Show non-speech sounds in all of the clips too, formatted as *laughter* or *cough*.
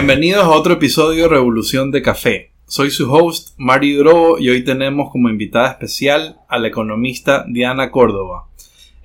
Bienvenidos a otro episodio de Revolución de Café. Soy su host, Mario Drobo, y hoy tenemos como invitada especial a la economista Diana Córdoba.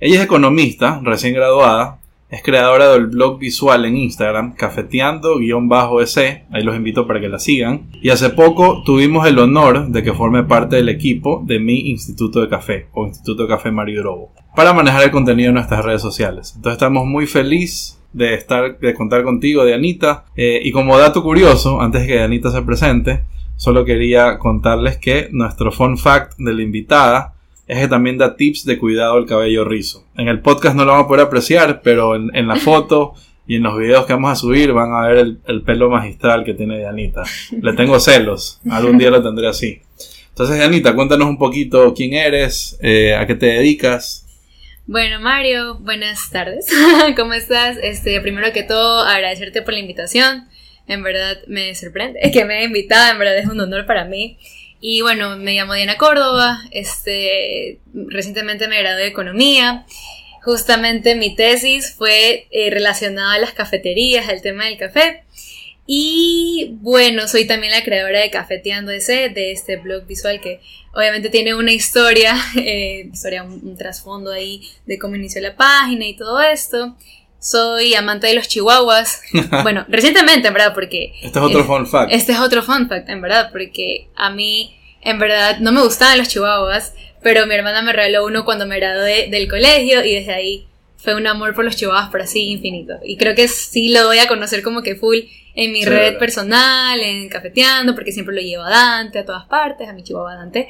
Ella es economista, recién graduada, es creadora del blog visual en Instagram, cafeteando-ec, ahí los invito para que la sigan. Y hace poco tuvimos el honor de que forme parte del equipo de mi Instituto de Café, o Instituto de Café Mario Drobo, para manejar el contenido en nuestras redes sociales. Entonces estamos muy felices de estar, de contar contigo, de Anita. Eh, y como dato curioso, antes de que Anita se presente, solo quería contarles que nuestro fun fact de la invitada es que también da tips de cuidado del cabello rizo. En el podcast no lo vamos a poder apreciar, pero en, la foto y en los videos que vamos a subir van a ver el, pelo magistral que tiene Dianita. Le tengo celos, algún día lo tendré así. Entonces, Dianita, cuéntanos un poquito quién eres, eh, a qué te dedicas. Bueno, Mario, buenas tardes. *laughs* ¿Cómo estás? Este, primero que todo, agradecerte por la invitación. En verdad me sorprende *laughs* que me haya invitado, en verdad es un honor para mí. Y bueno, me llamo Diana Córdoba, este, recientemente me gradué de Economía. Justamente mi tesis fue eh, relacionada a las cafeterías, al tema del café. Y bueno, soy también la creadora de Cafeteando ese, de este blog visual que obviamente tiene una historia, *laughs* eh, historia un trasfondo ahí de cómo inició la página y todo esto. Soy amante de los chihuahuas. *laughs* bueno, recientemente, en verdad, porque... Este es otro fun fact. Este es otro fun fact, en verdad, porque a mí, en verdad, no me gustaban los chihuahuas, pero mi hermana me regaló uno cuando me gradué del colegio y desde ahí fue un amor por los chihuahuas por así infinito. Y creo que sí lo voy a conocer como que full en mi red personal, en Cafeteando, porque siempre lo llevo a Dante a todas partes, a mi chihuahua Dante,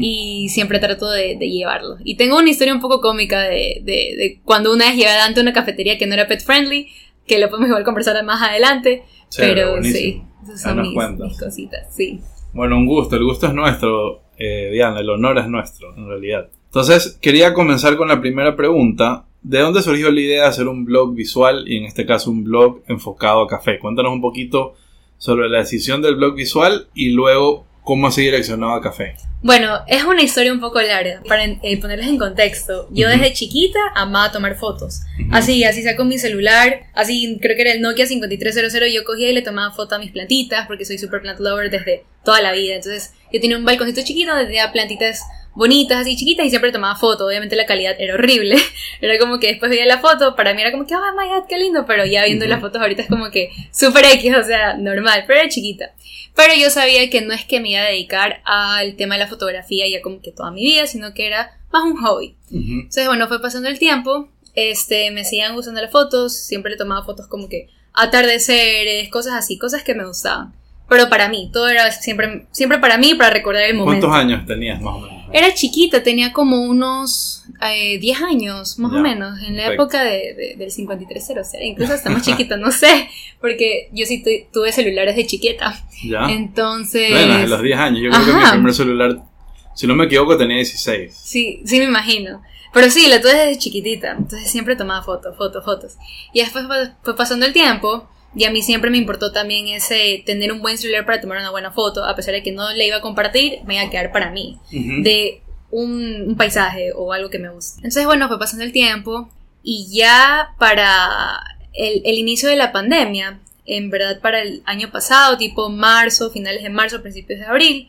y siempre trato de, llevarlo. Y tengo una historia un poco cómica de, de, cuando una vez llevé a Dante a una cafetería que no era pet friendly, que lo podemos igual conversar más adelante, pero sí, esas son mis, cositas, sí. Bueno, un gusto, el gusto es nuestro, eh, Diana, el honor es nuestro, en realidad. Entonces, quería comenzar con la primera pregunta, ¿De dónde surgió la idea de hacer un blog visual y en este caso un blog enfocado a café? Cuéntanos un poquito sobre la decisión del blog visual y luego cómo se direccionado a café. Bueno, es una historia un poco larga. Para eh, ponerles en contexto, yo desde chiquita amaba tomar fotos. Así, así saco mi celular, así creo que era el Nokia 5300, yo cogía y le tomaba foto a mis plantitas porque soy super plant lover desde toda la vida. Entonces, yo tenía un balconcito chiquito donde tenía plantitas bonitas, así chiquitas, y siempre tomaba fotos. Obviamente la calidad era horrible. *laughs* Era como que después veía la foto, para mí era como que, oh my god, qué lindo, pero ya viendo las fotos ahorita es como que super X, o sea, normal, pero era chiquita. Pero yo sabía que no es que me iba a dedicar al tema de la fotografía ya como que toda mi vida, sino que era más un hobby. Entonces, bueno, fue pasando el tiempo, este, me seguían gustando las fotos, siempre le tomaba fotos como que atardeceres, cosas así, cosas que me gustaban. Pero para mí, todo era siempre, siempre para mí, para recordar el momento. ¿Cuántos años tenías más o menos? Era chiquita, tenía como unos eh, 10 años, más o menos, en la época de, del 5300, o sea, incluso hasta más chiquita, no sé, porque yo sí tuve celulares de chiquita. Ya. Entonces... Bueno, en los 10 años, yo creo que mi primer celular, si no me equivoco, tenía 16. Sí, sí me imagino. Pero sí, lo tuve desde chiquitita, entonces siempre tomaba fotos, fotos, fotos. Y después fue pasando el tiempo y a mí siempre me importó también ese tener un buen celular para tomar una buena foto, a pesar de que no le iba a compartir, me iba a quedar para mí, de un, paisaje o algo que me guste. Entonces, bueno, fue pasando el tiempo y ya para el, inicio de la pandemia, en verdad para el año pasado, tipo marzo, finales de marzo, principios de abril,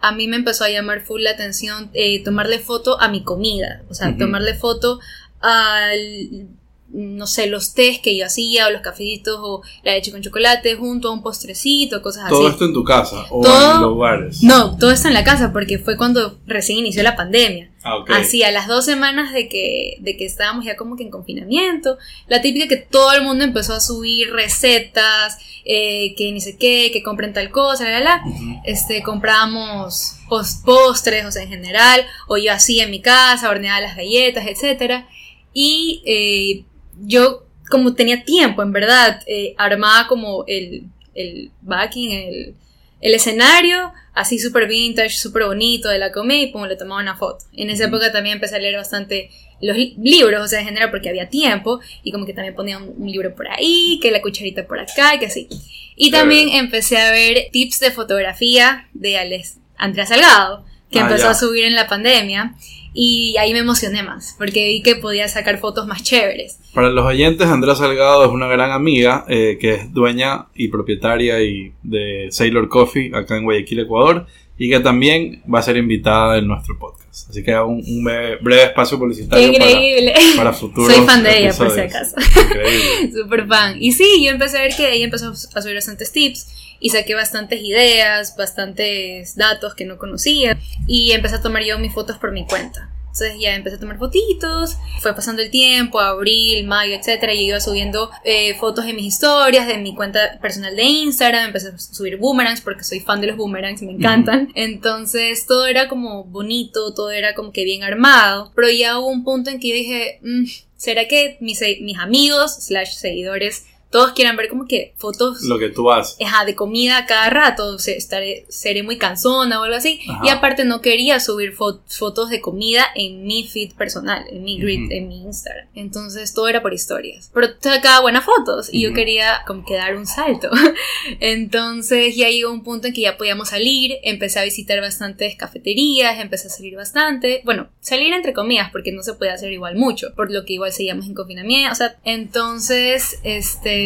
a mí me empezó a llamar full la atención eh, tomarle foto a mi comida, o sea, tomarle foto al no sé, los tés que yo hacía o los cafecitos o la leche con chocolate junto a un postrecito, cosas así. ¿Todo esto en tu casa o en los bares? No, todo esto en la casa porque fue cuando recién inició la pandemia. Ah, Así, a las dos semanas de que, de que estábamos ya como que en confinamiento, la típica que todo el mundo empezó a subir recetas, eh, que ni sé qué, que compren tal cosa, la, la, la. Este, compramos postres, o sea, en general, o yo hacía en mi casa, horneaba las galletas, etcétera. Y eh, yo como tenía tiempo, en verdad, eh, armaba como el, el backing, el, el escenario, así súper vintage, súper bonito de la comida y le tomaba una foto. En esa época también empecé a leer bastante los libros, o sea, en general porque había tiempo y como que también ponía un, libro por ahí, que la cucharita por acá, que así. Y también empecé a ver tips de fotografía de Andrea Salgado, que ah, empezó a subir en la pandemia. Y ahí me emocioné más, porque vi que podía sacar fotos más chéveres. Para los oyentes, Andrea Salgado es una gran amiga eh, que es dueña y propietaria y de Sailor Coffee acá en Guayaquil, Ecuador, y que también va a ser invitada en nuestro podcast. Así que un, un breve, espacio publicitario increíble. Para, para *laughs* futuros Soy fan de ella, por si acaso. Increíble. *laughs* Súper fan. Y sí, yo empecé a ver que ella empezó a subir bastantes tips y saqué bastantes ideas, bastantes datos que no conocía y empecé a tomar yo mis fotos por mi cuenta. Entonces ya empecé a tomar fotitos, fue pasando el tiempo, abril, mayo, etcétera, y iba subiendo eh, fotos de mis historias, de mi cuenta personal de Instagram, empecé a subir boomerangs porque soy fan de los boomerangs, me encantan. Entonces todo era como bonito, todo era como que bien armado, pero ya hubo un punto en que yo dije, mm, ¿será que mis, mis amigos slash seguidores todos quieran ver como que fotos. Lo que tú haces. Ajá, de comida cada rato. O sea, estaré, seré muy cansona o algo así. Y aparte, no quería subir fotos de comida en mi feed personal, en mi grid, en mi Instagram. Entonces, todo era por historias. Pero sacaba buenas fotos y yo quería como que dar un salto. *laughs* Entonces, ya llegó un punto en que ya podíamos salir. Empecé a visitar bastantes cafeterías, empecé a salir bastante. Bueno, salir entre comillas, porque no se puede hacer igual mucho, por lo que igual seguíamos en confinamiento. O sea, entonces, este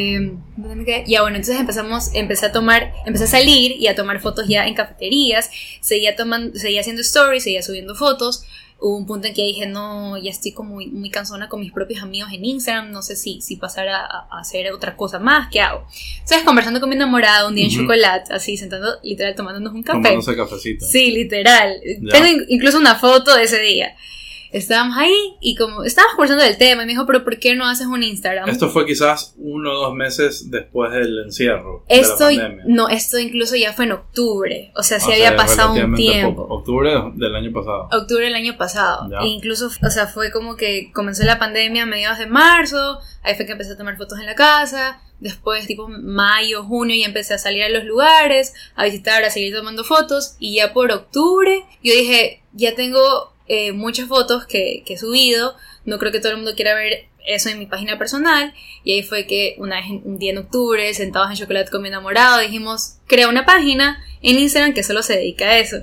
ya bueno, entonces empezamos, empecé a tomar, empecé a salir y a tomar fotos ya en cafeterías, seguía tomando, seguía haciendo stories, seguía subiendo fotos. Hubo un punto en que dije, no, ya estoy como muy, muy cansona con mis propios amigos en Instagram, no sé si, si pasar a, hacer otra cosa más, ¿qué hago? Entonces, conversando con mi enamorada un día en chocolate, así, sentando, literal, tomándonos un café. Tomándose cafecito. Sí, literal. Tengo incluso una foto de ese día estábamos ahí y como estábamos conversando del tema y me dijo, pero ¿por qué no haces un Instagram? Esto fue quizás uno o dos meses después del encierro. Esto, no, esto incluso ya fue en octubre, o sea, sí había pasado un tiempo. Octubre del año pasado. Octubre del año pasado. E incluso, o sea, fue como que comenzó la pandemia a mediados de marzo, ahí fue que empecé a tomar fotos en la casa. Después, tipo mayo, junio, ya empecé a salir a los lugares, a visitar, a seguir tomando fotos. Y ya por octubre, yo dije, ya tengo eh, muchas fotos que, he subido. No creo que todo el mundo quiera ver eso en mi página personal. Y ahí fue que una vez, un día en octubre, sentados en chocolate con mi enamorado, dijimos, crea una página en Instagram que solo se dedica a eso.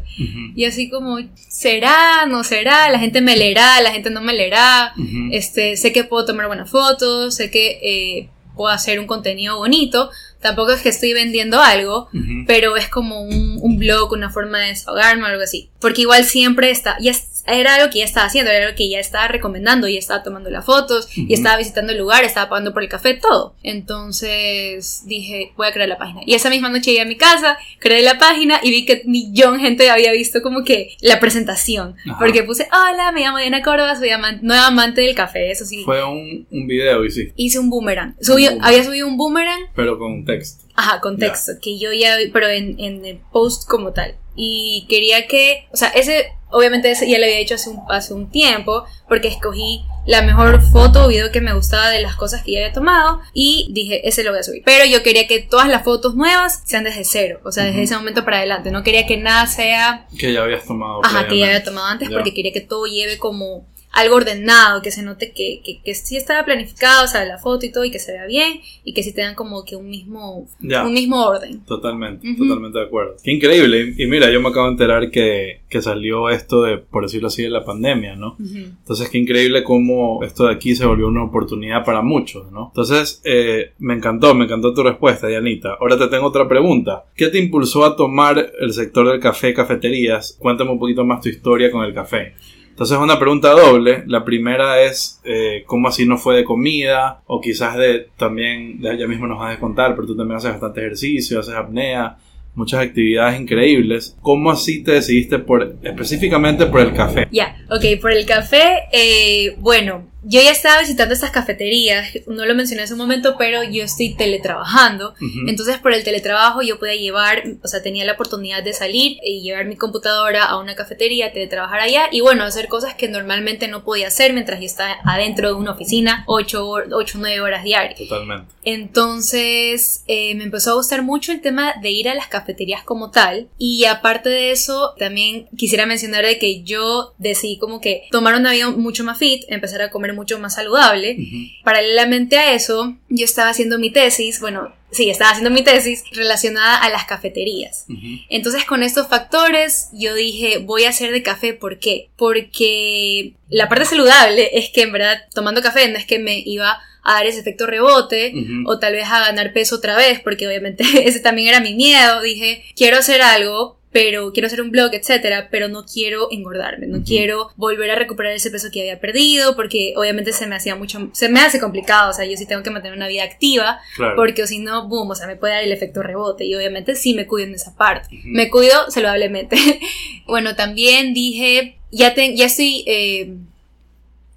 Y así como, ¿será? ¿No será? La gente me leerá, la gente no me leerá. este, sé que puedo tomar buenas fotos, sé que eh, puedo hacer un contenido bonito. Tampoco es que estoy vendiendo algo, pero es como un, un, blog, una forma de desahogarme o algo así. Porque igual siempre está, ya era algo que ya estaba haciendo, era algo que ya estaba recomendando, ya estaba tomando las fotos, y estaba visitando el lugar, estaba pagando por el café, todo. Entonces dije, voy a crear la página. Y esa misma noche llegué a mi casa, creé la página y vi que millón gente había visto como que la presentación. Porque puse, hola, me llamo Diana Córdoba, soy nueva amante del café, eso sí. Fue un, un video, y sí. Hice un boomerang. Había subido un boomerang. Pero con texto. Ajá, con texto, que yo ya, pero en, en el post como tal. Y quería que, o sea, ese Obviamente ya lo había hecho hace un, hace un tiempo porque escogí la mejor foto o video que me gustaba de las cosas que ya había tomado y dije, ese lo voy a subir. Pero yo quería que todas las fotos nuevas sean desde cero, o sea, desde ese momento para adelante. No quería que nada sea... Que ya habías tomado. Ajá, que ya había tomado antes porque quería que todo lleve como algo ordenado, que se note que, que, que, sí estaba planificado, o sea, la foto y todo, y que se vea bien, y que sí tengan como que un mismo, un mismo orden. Totalmente, totalmente de acuerdo. Qué increíble. Y, mira, yo me acabo de enterar que, que, salió esto de, por decirlo así, de la pandemia, ¿no? Entonces, qué increíble cómo esto de aquí se volvió una oportunidad para muchos, ¿no? Entonces, eh, me encantó, me encantó tu respuesta, Dianita. Ahora te tengo otra pregunta. ¿Qué te impulsó a tomar el sector del café, cafeterías? Cuéntame un poquito más tu historia con el café. Entonces es una pregunta doble. La primera es eh, cómo así no fue de comida o quizás de también, ya mismo nos vas a contar, pero tú también haces bastante ejercicio, haces apnea, muchas actividades increíbles. ¿Cómo así te decidiste por específicamente por el café? Ya, ok, por el café, eh, bueno, yo ya estaba visitando estas cafeterías, no lo mencioné hace un momento, pero yo estoy teletrabajando. Entonces, por el teletrabajo yo podía llevar, o sea, tenía la oportunidad de salir y llevar mi computadora a una cafetería, teletrabajar allá y bueno, hacer cosas que normalmente no podía hacer mientras yo estaba adentro de una oficina 8 o 9 horas diarias. Totalmente. Entonces, eh, me empezó a gustar mucho el tema de ir a las cafeterías como tal. Y aparte de eso, también quisiera mencionar de que yo decidí como que tomar una vida mucho más fit, empezar a comer mucho más saludable. Paralelamente a eso, yo estaba haciendo mi tesis, bueno, sí, estaba haciendo mi tesis relacionada a las cafeterías. Entonces con estos factores yo dije, voy a hacer de café, ¿por qué? Porque la parte saludable es que en verdad tomando café no es que me iba a dar ese efecto rebote o tal vez a ganar peso otra vez, porque obviamente *laughs* ese también era mi miedo. Dije, quiero hacer algo, pero quiero hacer un blog, etcétera, pero no quiero engordarme, no quiero volver a recuperar ese peso que había perdido, porque obviamente se me hacía mucho, se me hace complicado, o sea, yo sí tengo que mantener una vida activa, Claro. porque o si no, boom, o sea, me puede dar el efecto rebote, y obviamente sí me cuido en esa parte. Me cuido saludablemente. *laughs* bueno, también dije, ya, te- ya estoy... eh,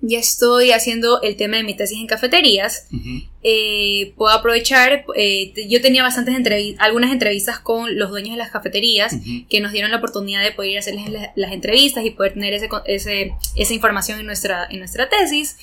ya estoy haciendo el tema de mi tesis en cafeterías. Eh, puedo aprovechar, eh, yo tenía bastantes entrevi- algunas entrevistas con los dueños de las cafeterías que nos dieron la oportunidad de poder ir a hacerles la- las entrevistas y poder tener ese, ese- esa información en nuestra, en nuestra tesis.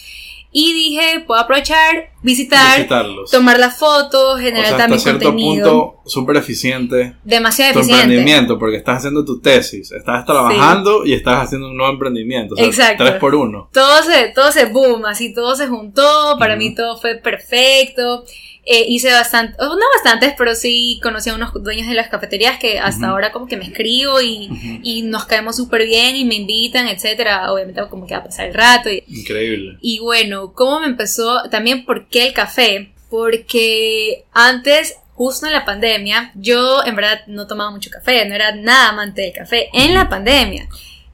Y dije, puedo aprovechar, visitar, Visitarlos. tomar las fotos, o generar sea, hasta también cierto contenido. punto súper eficiente Demasiado tu eficiente. emprendimiento porque estás haciendo tu tesis, estás trabajando y estás haciendo un nuevo emprendimiento. O sea, Exacto. tres por uno. todo se, todo se boom, así todo se juntó, para Ujú. mí todo fue perfecto. Eh, hice bastante, no bastantes, pero sí conocí a unos dueños de las cafeterías que hasta Ujú. ahora como que me escribo y, Ujú. y nos caemos súper bien y me invitan, etcétera. Obviamente como que va a pasar el rato. Y, Increíble. y bueno, ¿cómo me empezó? También, ¿por qué el café? Porque antes, justo en la pandemia, yo en verdad no tomaba mucho café, no era nada amante del café. En la pandemia.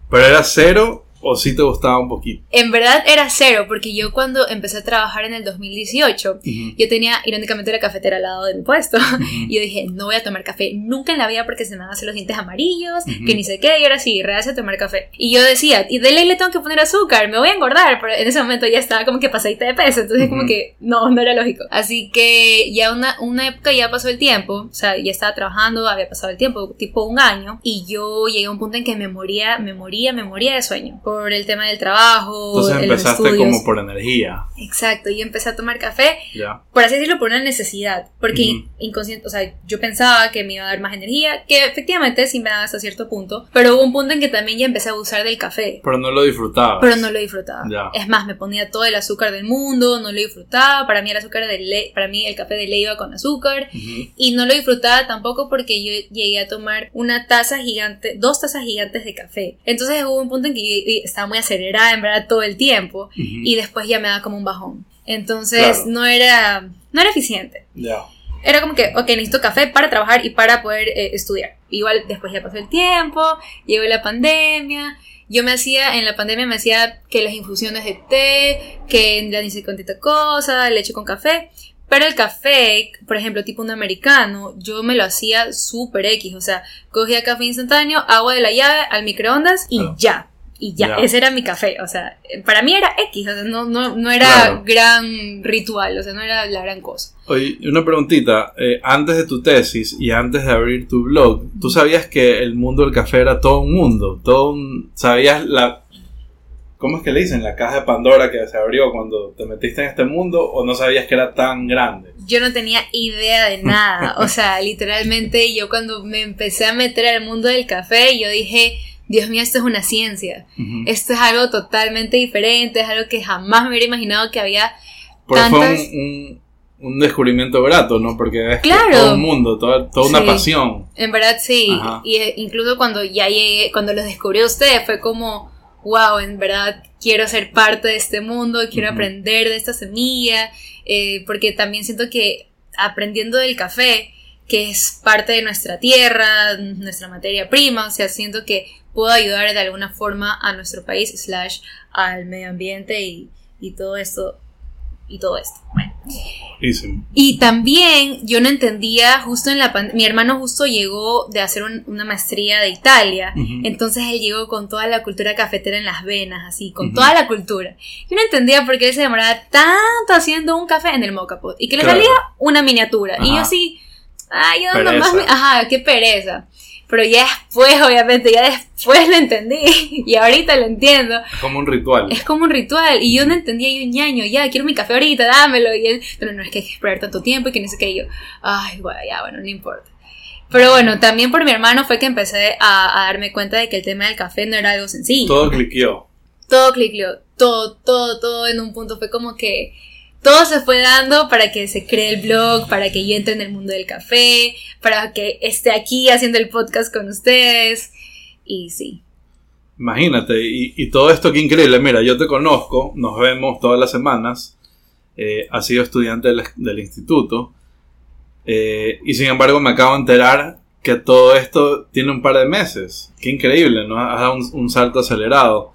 Pero era cero o sí te gustaba un poquito. En verdad era cero, porque yo cuando empecé a trabajar en el 2018, Ujú. yo tenía irónicamente la cafetera al lado de mi puesto. Ujú. *laughs* Y yo dije, no voy a tomar café nunca en la vida porque se me van a hacer los dientes amarillos, Ujú. que ni sé qué, y ahora sí, rehace a tomar café. Y yo decía, y de ley le tengo que poner azúcar, me voy a engordar, pero en ese momento ya estaba como que pasadita de peso, entonces como que no, no era lógico. Así que ya una, una época ya pasó el tiempo, o sea, ya estaba trabajando, había pasado el tiempo, tipo un año, y yo llegué a un punto en que me moría, me moría, me moría de sueño por el tema del trabajo, Entonces los empezaste estudios. como por energía. Exacto, y empecé a tomar café Ya. por así decirlo, por una necesidad, porque Ujú. inconsciente, o sea, yo pensaba que me iba a dar más energía, que efectivamente sí me daba hasta cierto punto, pero hubo un punto en que también ya empecé a abusar del café, Pero no lo disfrutabas. pero no lo disfrutaba. Ya. Es más, me ponía todo el azúcar del mundo, no lo disfrutaba, para mí el azúcar de para mí el café de ley iba con azúcar, Ujú. y no lo disfrutaba tampoco porque yo llegué a tomar una taza gigante, dos tazas gigantes de café. Entonces hubo un punto en que yo estaba muy acelerada, en verdad, todo el tiempo, Ujú. y después ya me daba como un bajón. Entonces Claro. no era, no era eficiente Ya. era como que, ok, necesito café para trabajar y para poder eh, estudiar. Igual después ya pasó el tiempo, llegó la pandemia. Yo me hacía, en la pandemia me hacía que las infusiones de té, que la ni sé cuántita cosa, leche con café. Pero el café, por ejemplo, tipo un americano, yo me lo hacía súper X. O sea, cogía café instantáneo, agua de la llave al microondas y Claro. ya. Y ya, ese era mi café. O sea, para mí era X, o sea, no, no, no era Claro. gran ritual, o sea, no era la gran cosa. Oye, una preguntita. eh, antes de tu tesis y antes de abrir tu blog, ¿tú sabías que el mundo del café era todo un mundo? Todo un... ¿Sabías la... ¿Cómo es que le dicen? La caja de Pandora que se abrió cuando te metiste en este mundo o no sabías que era tan grande? yo no tenía idea de nada. O sea, literalmente yo cuando me empecé a meter al mundo del café, yo dije, Dios mío, esto es una ciencia. Esto es algo totalmente diferente, es algo que jamás me hubiera imaginado que había Porque fue tantas- un, un- un descubrimiento grato, ¿no? Porque es Claro. todo un mundo, toda, toda una Sí. pasión. En verdad sí. Ajá. Y eh, incluso cuando ya llegué, cuando los descubrí a ustedes, fue como, wow, en verdad quiero ser parte de este mundo, quiero aprender de esta semilla, eh, porque también siento que aprendiendo del café, que es parte de nuestra tierra, nuestra materia prima, o sea, siento que puedo ayudar de alguna forma a nuestro país, slash, al medio ambiente y, y todo esto, y todo esto. Bueno. Y también yo no entendía, justo en la pandemia, mi hermano justo llegó de hacer un- una maestría de Italia, Ujú. entonces él llegó con toda la cultura cafetera en las venas, así, con Ujú. toda la cultura. Yo no entendía por qué él se demoraba tanto haciendo un café en el mocha pot y que le Claro. salía una miniatura. Y yo Ajá. así, ay, yo nomás me- ajá, qué pereza. Pero ya después, obviamente, ya después lo entendí *laughs* y ahorita lo entiendo. Es como un ritual. Es como un ritual y yo no entendía yo ñaño, ya quiero mi café ahorita, dámelo y él, pero no es que hay que esperar tanto tiempo y que no sé qué y yo, ay, bueno, ya, bueno, no importa. Pero bueno, también por mi hermano fue que empecé a, a darme cuenta de que el tema del café no era algo sencillo. Todo cliqueó. Todo cliqueó, todo, todo, todo en un punto fue como que todo se fue dando para que se cree el blog, para que yo entre en el mundo del café, para que esté aquí haciendo el podcast con ustedes. Y sí. Imagínate, y, todo esto qué increíble. Mira, yo te conozco, nos vemos todas las semanas. Eh, has sido estudiante del, instituto. Eh, y sin embargo, me acabo de enterar que todo esto tiene un par de meses. Qué increíble, ¿no? Has dado un salto acelerado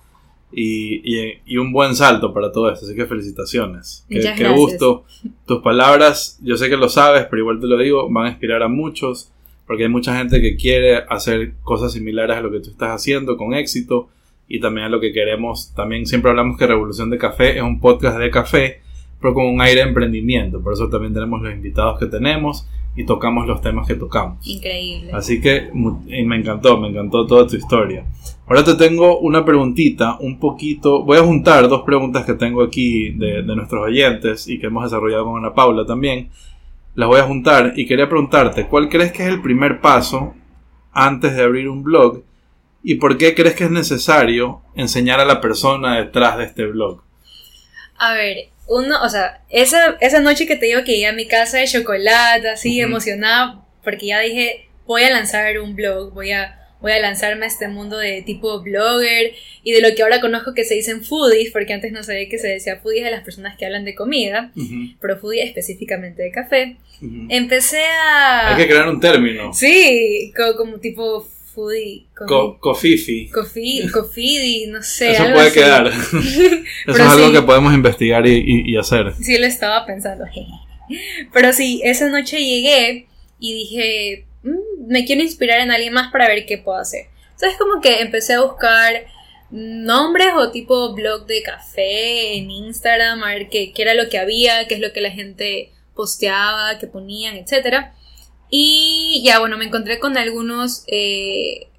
y, un buen salto para todo esto. Así que felicitaciones. Qué, gusto. Tus palabras, yo sé que lo sabes, pero igual te lo digo, van a inspirar a muchos. Porque hay mucha gente que quiere hacer cosas similares a lo que tú estás haciendo con éxito. Y también a lo que queremos. También siempre hablamos que Revolución de Café es un podcast de café, pero con un aire de emprendimiento. Por eso también tenemos los invitados que tenemos y tocamos los temas que tocamos. Increíble. Así que me encantó, me encantó toda tu historia. Ahora te tengo una preguntita, un poquito, voy a juntar dos preguntas que tengo aquí de, nuestros oyentes y que hemos desarrollado con Ana Paula también. Las voy a juntar y quería preguntarte, ¿cuál crees que es el primer paso antes de abrir un blog? ¿Y por qué crees que es necesario enseñar a la persona detrás de este blog? A ver, uno, o sea, esa, esa noche que te digo que llegué a mi casa de chocolate, así emocionada, porque ya dije, voy a lanzar un blog, voy a voy a lanzarme a este mundo de tipo blogger y de lo que ahora conozco que se dicen foodies, porque antes no sabía que se decía foodies a las personas que hablan de comida, pero foodie específicamente de café. Empecé a... Hay que crear un término. Sí, como, tipo foodie. cofifi. Cofi, no sé. Eso puede quedar. *laughs* Eso es algo que podemos investigar y, y hacer. Sí, lo estaba pensando. *laughs* Pero sí, esa noche llegué y dije, Mm, me quiero inspirar en alguien más para ver qué puedo hacer. Entonces como que empecé a buscar nombres o tipo blog de café en Instagram, a ver qué, era lo que había, qué es lo que la gente posteaba, qué ponían, etc. Y ya bueno, me encontré con algunos eh,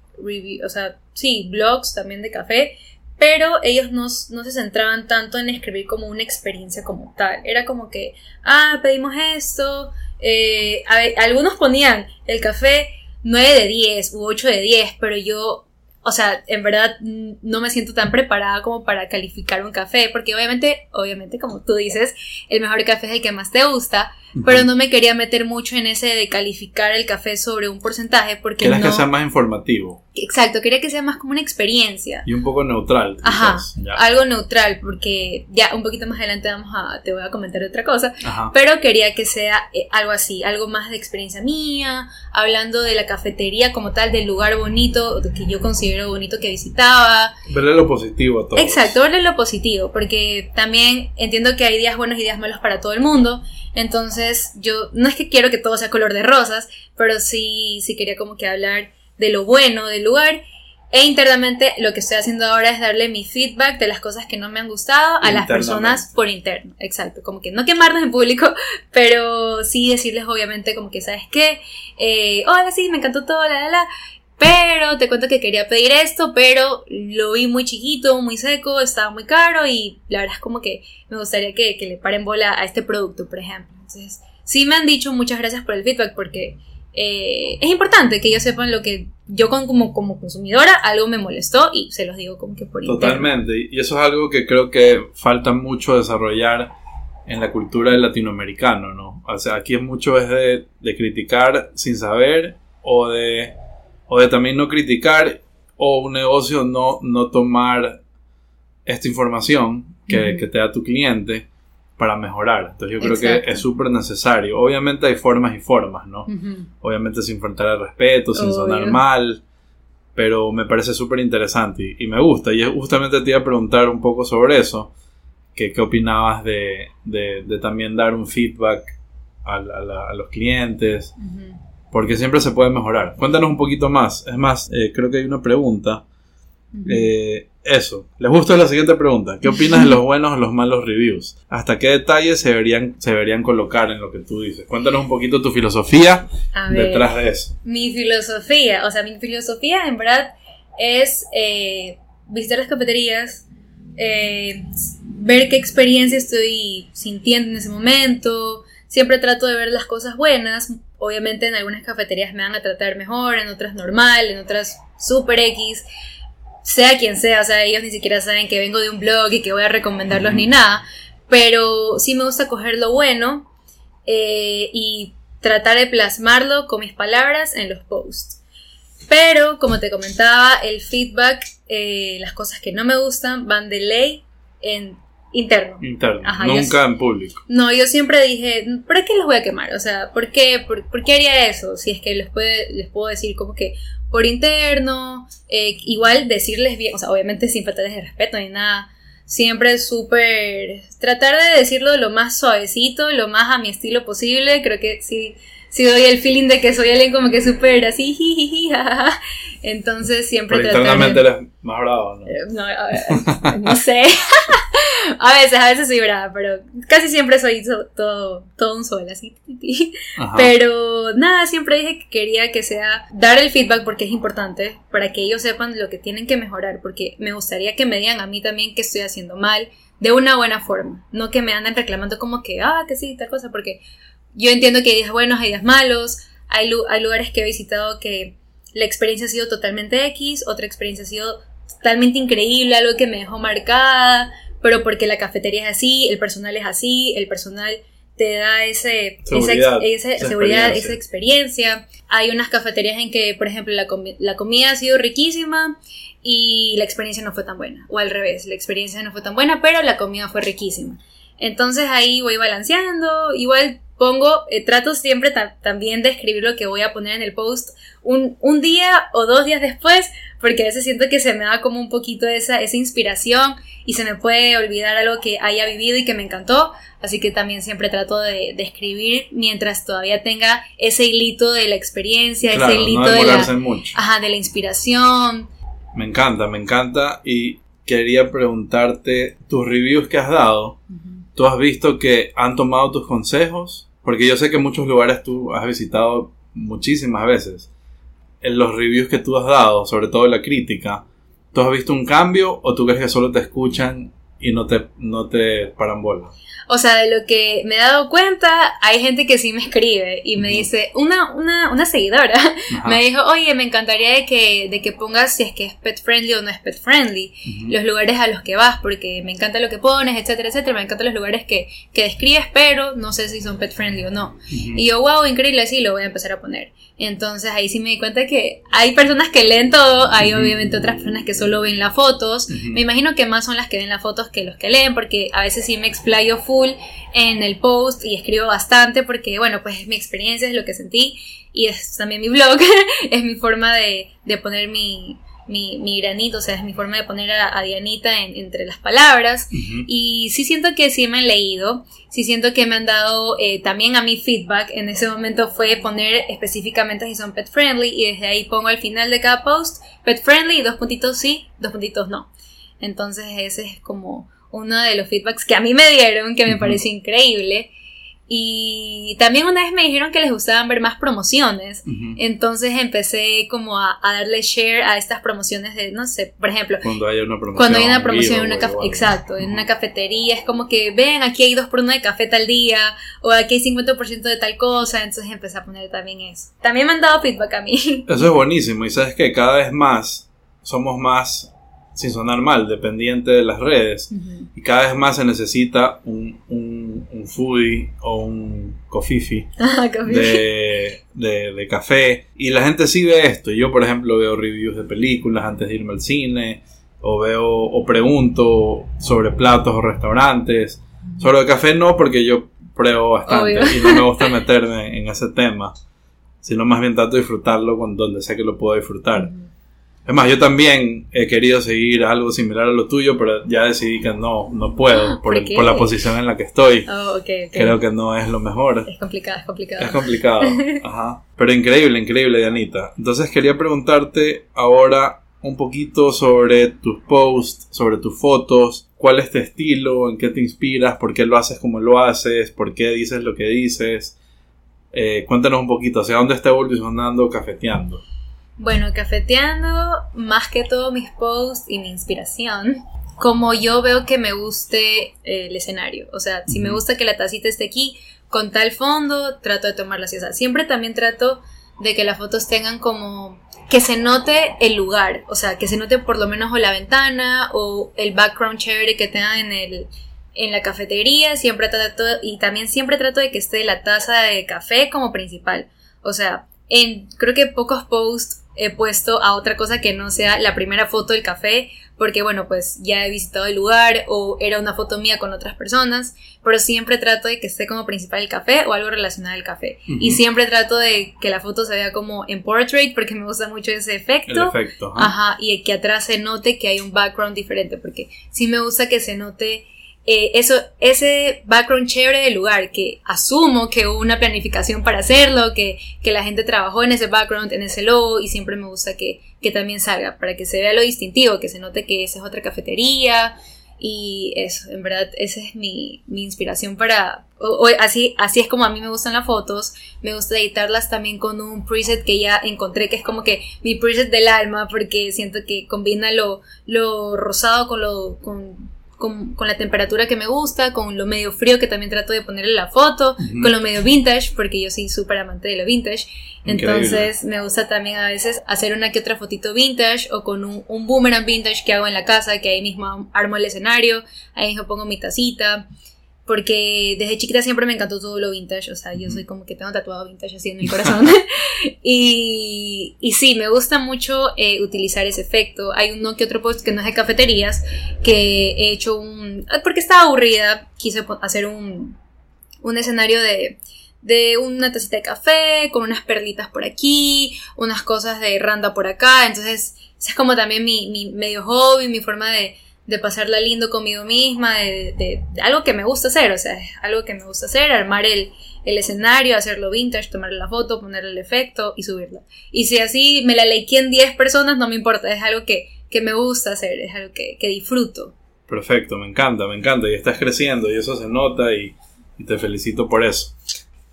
o sea, sí, blogs también de café, pero ellos no, no, se centraban tanto en escribir como una experiencia como tal. Era como que, ah, pedimos esto, eh, algunos ponían el café 9 de 10 u 8 de 10, pero yo, o sea, en verdad no me siento tan preparada como para calificar un café, porque obviamente, obviamente, como tú dices, el mejor café es el que más te gusta, pero no me quería meter mucho en ese de calificar el café sobre un porcentaje porque Querías que sea más informativo. Exacto, quería que sea más como una experiencia. Y un poco neutral. Ajá, algo neutral porque ya un poquito más adelante vamos a, te voy a comentar otra cosa, pero quería que sea eh, algo así, algo más de experiencia mía, hablando de la cafetería como tal, del lugar bonito que yo considero bonito que visitaba. Verle lo positivo a todo. Exacto, verle lo positivo, porque también entiendo que hay días buenos y días malos para todo el mundo entonces, yo no es que quiero que todo sea color de rosas, pero sí, sí quería como que hablar de lo bueno del lugar. E internamente lo que estoy haciendo ahora es darle mi feedback de las cosas que no me han gustado a las personas por interno. Exacto, como que no quemarnos en público, *laughs* pero sí decirles obviamente como que, ¿sabes qué? Eh, hola, sí, me encantó todo, la, la, la. Pero te cuento que quería pedir esto, pero lo vi muy chiquito, muy seco, estaba muy caro y la verdad es como que me gustaría que, le paren bola a este producto, por ejemplo. Entonces, sí me han dicho muchas gracias por el feedback porque eh, es importante que ellos sepan lo que yo como, como consumidora algo me molestó y se los digo como que por Totalmente, y eso es algo que creo que falta mucho desarrollar en la cultura del latinoamericano, ¿no? O sea, aquí es mucho es de, de criticar sin saber o de o de también no criticar o un negocio no, no tomar esta información que, te da tu cliente para mejorar. Entonces yo creo que es súper necesario. Obviamente hay formas y formas, ¿no? Obviamente sin faltar el respeto, sin sonar mal, pero me parece súper interesante y, me gusta. Y justamente te iba a preguntar un poco sobre eso, que, qué opinabas de, de, también dar un feedback a, a los clientes porque siempre se puede mejorar. Cuéntanos un poquito más. Es más, eh, creo que hay una pregunta. Eh, eso, les gusta la siguiente pregunta. ¿Qué opinas de los buenos o los malos reviews? ¿Hasta qué detalles se deberían, se deberían colocar en lo que tú dices? Cuéntanos un poquito tu filosofía detrás de eso. Mi filosofía, o sea, mi filosofía en verdad es eh, visitar las cafeterías, ver qué experiencia estoy sintiendo en ese momento. Siempre trato de ver las cosas buenas, Obviamente en algunas cafeterías me van a tratar mejor, en otras normal, en otras super X. Sea quien sea, o sea, ellos ni siquiera saben que vengo de un blog y que voy a recomendarlos ni nada. pero sí me gusta coger lo bueno eh, y tratar de plasmarlo con mis palabras en los posts. Pero, como te comentaba, el feedback, eh, las cosas que no me gustan van de ley en interno. Interno, nunca en público. No, yo siempre dije, ¿para qué los voy a quemar? O sea, ¿por qué, por, qué haría eso? Si es que les, puede, les puedo decir como que por interno, eh, igual decirles bien, o sea, obviamente sin faltarles de respeto ni nada, siempre súper, tratar de decirlo lo más suavecito, lo más a mi estilo posible, creo que sí si doy el feeling de que soy alguien como que súper así, entonces siempre Pero internamente eres más bravo, ¿no? Eh, no, *laughs* no sé. *laughs* a veces, a veces soy brava, pero casi siempre soy todo, todo un sol, así. Pero nada, siempre dije que quería que sea dar el feedback porque es importante, para que ellos sepan lo que tienen que mejorar, porque me gustaría que me digan a mí también que estoy haciendo mal, de una buena forma, no que me anden reclamando como que, ah, que sí, tal cosa, porque yo entiendo que hay días buenos, hay días malos, hay, hay lugares que he visitado que la experiencia ha sido totalmente X, otra experiencia ha sido totalmente increíble, algo que me dejó marcada, pero porque la cafetería es así, el personal es así, el personal te da ese, seguridad, esa, esa, seguridad, experiencia. esa experiencia. Hay unas cafeterías en que, por ejemplo, la, la comida ha sido riquísima y la experiencia no fue tan buena. O al revés, la experiencia no fue tan buena, pero la comida fue riquísima. Entonces ahí voy balanceando. Igual pongo, eh, trato siempre también de escribir lo que voy a poner en el post un, un, día o dos días después, porque a veces siento que se me da como un poquito esa, esa inspiración y se me puede olvidar algo que haya vivido y que me encantó. Así que también siempre trato de, de escribir mientras todavía tenga ese hilito de la experiencia, ese hilito de, la, Ajá, de la inspiración. Me encanta, me encanta. Y quería preguntarte tus reviews que has dado. ¿Tú has visto que han tomado tus consejos? Porque yo sé que muchos lugares tú has visitado muchísimas veces. En los reviews que tú has dado, sobre todo la crítica, ¿tú has visto un cambio o tú crees que solo te escuchan y no te, no te paran bola? O sea, de lo que me he dado cuenta, hay gente que sí me escribe y me dice, una, una, una seguidora *laughs* me dijo, oye, me encantaría de que, de que pongas si es que es pet friendly o no es pet friendly, los lugares a los que vas, porque me encanta lo que pones, etcétera, etcétera, me encantan los lugares que, que describes, pero no sé si son pet friendly o no. Y yo, wow, increíble, sí, lo voy a empezar a poner. Entonces ahí sí me di cuenta que hay personas que leen todo, hay obviamente otras personas que solo ven las fotos. Me imagino que más son las que ven las fotos que los que leen, porque a veces sí me explayo full en el post y escribo bastante, porque bueno, pues es mi experiencia, es lo que sentí y es también mi blog, *laughs* es mi forma de, de poner mi, mi, mi, granito, o sea, es mi forma de poner a, Dianita entre las palabras. Y sí siento que sí me han leído, sí siento que me han dado eh, también a mi feedback. En ese momento fue poner específicamente si son pet friendly y desde ahí pongo al final de cada post pet friendly, dos puntitos sí, dos puntitos no. Entonces ese es como uno de los feedbacks que a mí me dieron, que me pareció increíble. Y también una vez me dijeron que les gustaban ver más promociones. Entonces empecé como a, darle share a estas promociones de, no sé, por ejemplo. Cuando hay una promoción. Cuando hay una promoción en una Exacto, en una cafetería. Es como que, ven, aquí hay dos por uno de café tal día. O aquí hay 50% de tal cosa. Entonces empecé a poner también eso. También me han dado feedback a mí. Eso es buenísimo. Y sabes que cada vez más somos más sin sonar mal, dependiente de las redes. Y cada vez más se necesita un, un, un foodie o un cofifi *laughs* ah, de, de, café. Y la gente sí ve esto. Yo, por ejemplo, veo reviews de películas antes de irme al cine. O veo o pregunto sobre platos o restaurantes. Sobre el café no, porque yo pruebo bastante y no me gusta *laughs* meterme en ese tema. Sino más bien trato de disfrutarlo con donde sé que lo puedo disfrutar. Es más, yo también he querido seguir algo similar a lo tuyo, pero ya decidí que no, no puedo por, por, la posición en la que estoy. Oh, okay, Creo que no es lo mejor. Es complicado, es complicado. Es complicado, *laughs* ajá. Pero increíble, increíble, Dianita. Entonces quería preguntarte ahora un poquito sobre tus posts, sobre tus fotos, cuál es tu estilo, en qué te inspiras, por qué lo haces como lo haces, por qué dices lo que dices. Eh, cuéntanos un poquito, ¿hacia dónde está evolucionando Cafeteando? Bueno, cafeteando, más que todo mis posts y mi inspiración, como yo veo que me guste eh, el escenario. O sea, si me gusta que la tacita esté aquí, con tal fondo, trato de tomarla así. O sea, siempre también trato de que las fotos tengan como que se note el lugar, o sea, que se note por lo menos o la ventana o el background chévere que tengan en el en la cafetería, siempre trato, y también siempre trato de que esté la taza de café como principal. O sea, en creo que pocos posts he puesto a otra cosa que no sea la primera foto del café, porque bueno, pues ya he visitado el lugar o era una foto mía con otras personas, pero siempre trato de que esté como principal el café o algo relacionado al café. Y siempre trato de que la foto se vea como en portrait porque me gusta mucho ese efecto. El efecto. Ajá, y que atrás se note que hay un background diferente, porque sí me gusta que se note eh, eso, ese background chévere del lugar, que asumo que hubo una planificación para hacerlo, que, que, la gente trabajó en ese background, en ese logo, y siempre me gusta que, que, también salga, para que se vea lo distintivo, que se note que esa es otra cafetería, y eso, en verdad, esa es mi, mi inspiración para... O, así, así es como a mí me gustan las fotos, me gusta editarlas también con un preset que ya encontré, que es como que mi preset del alma, porque siento que combina lo, lo rosado con lo... Con, con, la temperatura que me gusta, con lo medio frío que también trato de ponerle la foto, con lo medio vintage, porque yo soy súper amante de lo vintage. Entonces me gusta también a veces hacer una que otra fotito vintage o con un, un boomerang vintage que hago en la casa, que ahí mismo armo el escenario, ahí mismo pongo mi tacita porque desde chiquita siempre me encantó todo lo vintage, o sea, yo soy como que tengo tatuado vintage así en el corazón. *laughs* y, y sí, me gusta mucho eh, utilizar ese efecto. Hay uno que otro post que no es de cafeterías, que he hecho un... Porque estaba aburrida, quise hacer un, un escenario de, de una tacita de café, con unas perlitas por aquí, unas cosas de randa por acá, entonces es como también mi, mi medio hobby, mi forma de de pasarla lindo conmigo misma, de, algo que me gusta hacer, o sea, algo que me gusta hacer, armar el, escenario, hacerlo vintage, tomarle la foto, ponerle el efecto y subirla. Y si así me la en 10 personas, no me importa, es algo que, me gusta hacer, es algo que, disfruto. Perfecto, me encanta, me encanta, y estás creciendo y eso se nota y, y te felicito por eso.